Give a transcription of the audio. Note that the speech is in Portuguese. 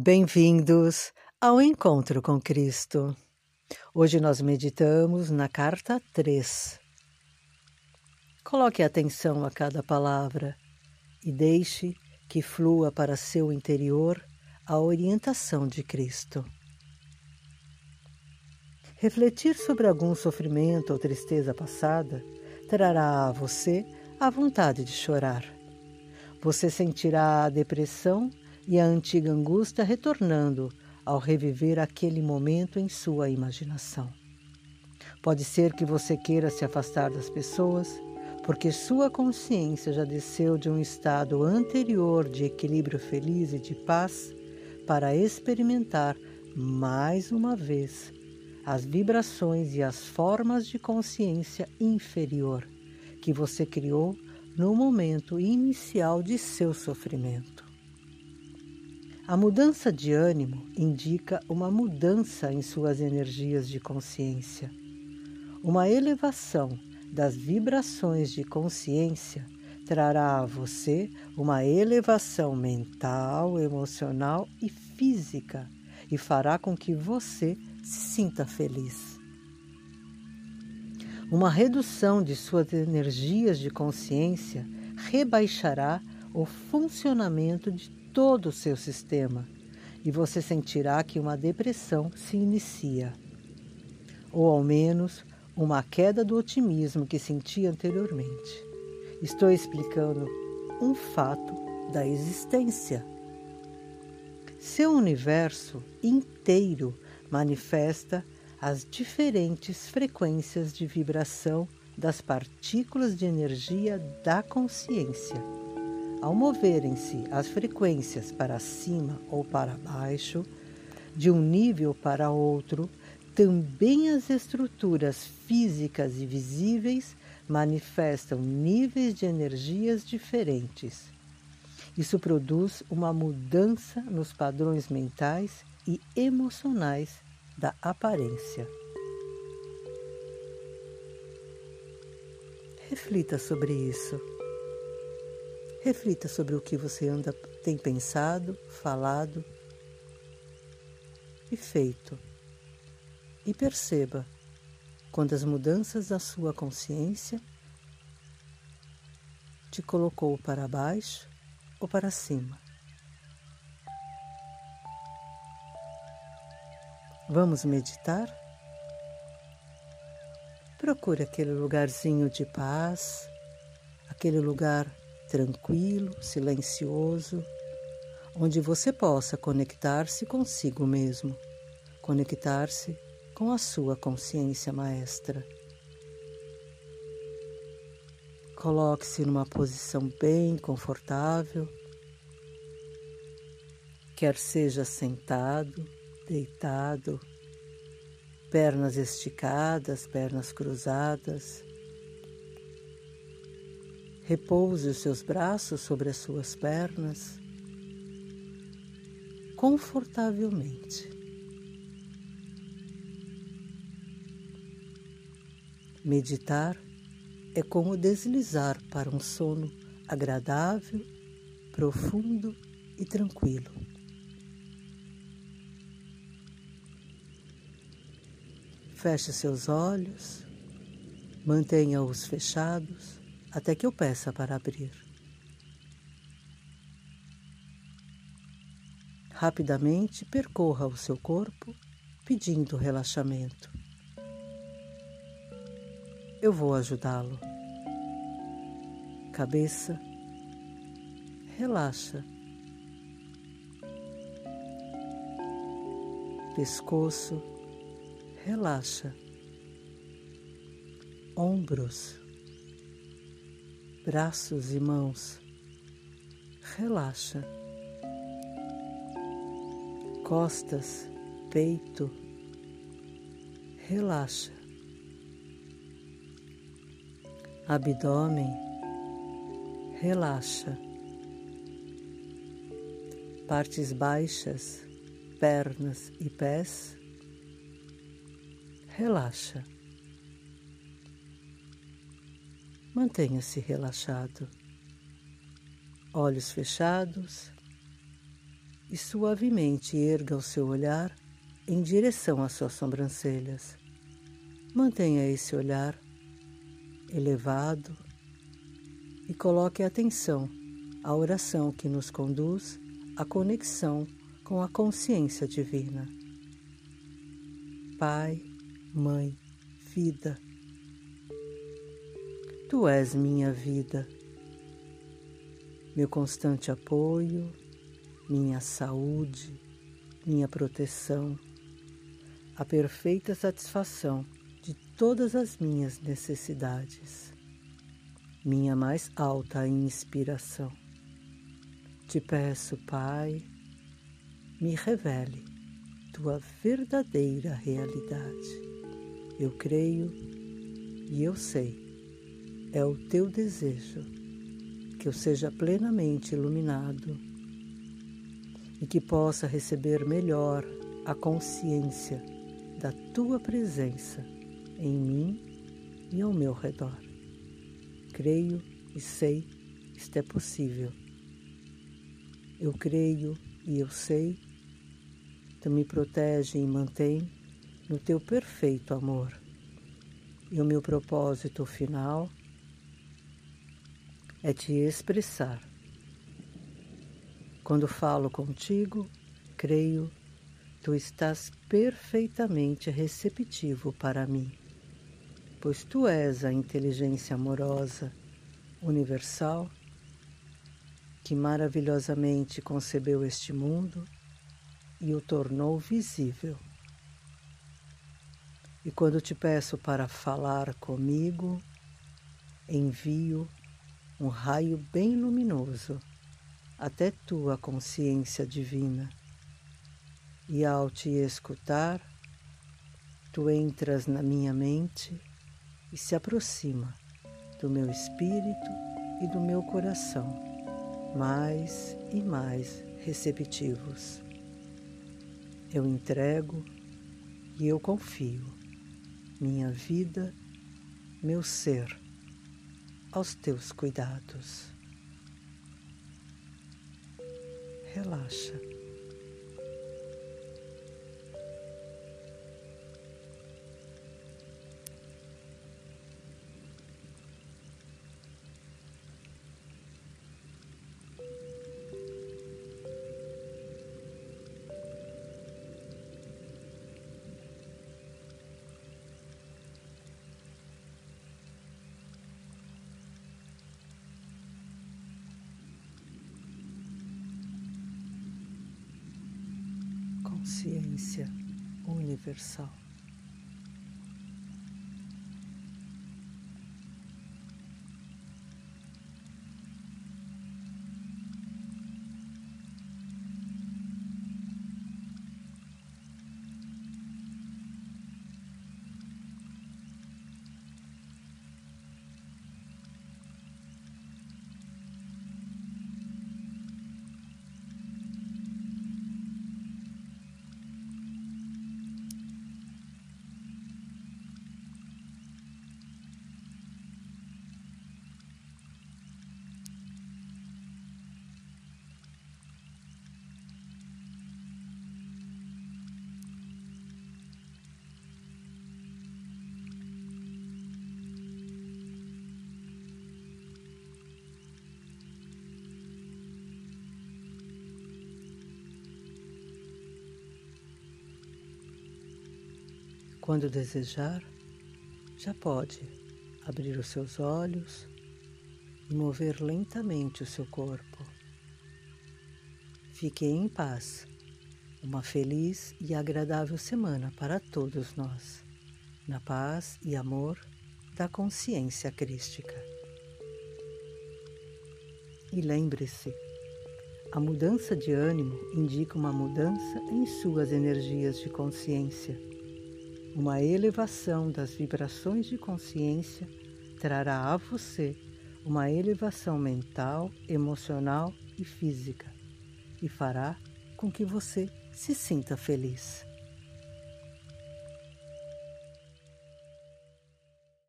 Bem-vindos ao Encontro com Cristo. Hoje nós meditamos na carta 3. Coloque atenção a cada palavra e deixe que flua para seu interior a orientação de Cristo. Refletir sobre algum sofrimento ou tristeza passada trará a você a vontade de chorar. Você sentirá a depressão e a antiga angústia retornando ao reviver aquele momento em sua imaginação. Pode ser que você queira se afastar das pessoas, porque sua consciência já desceu de um estado anterior de equilíbrio feliz e de paz para experimentar mais uma vez as vibrações e as formas de consciência inferior que você criou no momento inicial de seu sofrimento. A mudança de ânimo indica uma mudança em suas energias de consciência. Uma elevação das vibrações de consciência trará a você uma elevação mental, emocional e física e fará com que você se sinta feliz. Uma redução de suas energias de consciência rebaixará o funcionamento de todo o seu sistema e você sentirá que uma depressão se inicia, ou ao menos uma queda do otimismo que sentia anteriormente. Estou explicando um fato da existência. Seu universo inteiro manifesta as diferentes frequências de vibração das partículas de energia da consciência ao moverem-se as frequências para cima ou para baixo, de um nível para outro, também as estruturas físicas e visíveis manifestam níveis de energias diferentes. Isso produz uma mudança nos padrões mentais e emocionais da aparência. Reflita sobre isso. Reflita sobre o que você anda tem pensado, falado e feito. E perceba quando as mudanças da sua consciência te colocou para baixo ou para cima. Vamos meditar? Procure aquele lugarzinho de paz, aquele lugar tranquilo, silencioso, onde você possa conectar-se consigo mesmo, conectar-se com a sua consciência maestra. Coloque-se numa posição bem confortável, quer seja sentado, deitado, pernas esticadas, pernas cruzadas Repouse os seus braços sobre as suas pernas confortavelmente. Meditar é como deslizar para um sono agradável, profundo e tranquilo. Feche seus olhos, mantenha-os fechados até que eu peça para abrir. Rapidamente percorra o seu corpo pedindo relaxamento. Eu vou ajudá-lo. Cabeça, relaxa. Pescoço, relaxa. Ombros, braços e mãos. Relaxa. Costas, peito. Relaxa. Abdômen. Relaxa. Partes baixas, pernas e pés. Relaxa. Mantenha-se relaxado, olhos fechados, e suavemente erga o seu olhar em direção às suas sobrancelhas. Mantenha esse olhar elevado e coloque atenção à oração que nos conduz à conexão com a consciência divina. Pai, Mãe, Vida, Tu és minha vida, meu constante apoio, minha saúde, minha proteção, a perfeita satisfação de todas as minhas necessidades, minha mais alta inspiração. Te peço, Pai, me revele tua verdadeira realidade. Eu creio e eu sei, é o teu desejo que eu seja plenamente iluminado e que possa receber melhor a consciência da tua presença em mim e ao meu redor. Creio e sei isto é possível. Eu creio e eu sei, tu me protege e mantém no teu perfeito amor. E o meu propósito final é te expressar. Quando falo contigo, creio tu estás perfeitamente receptivo para mim, pois tu és a inteligência amorosa, universal, que maravilhosamente concebeu este mundo e o tornou visível. E quando te peço para falar comigo, envio um raio bem luminoso até tua consciência divina. E ao te escutar, tu entras na minha mente e se aproxima do meu espírito e do meu coração, mais e mais receptivos. Eu entrego e eu confio. Minha vida, meu ser, aos teus cuidados. Relaxa. Consciência universal. Quando desejar, já pode abrir os seus olhos e mover lentamente o seu corpo. Fique em paz. Uma feliz e agradável semana para todos nós, na paz e amor da consciência crística. E lembre-se, a mudança de ânimo indica uma mudança em suas energias de consciência uma elevação das vibrações de consciência trará a você uma elevação mental, emocional e física e fará com que você se sinta feliz.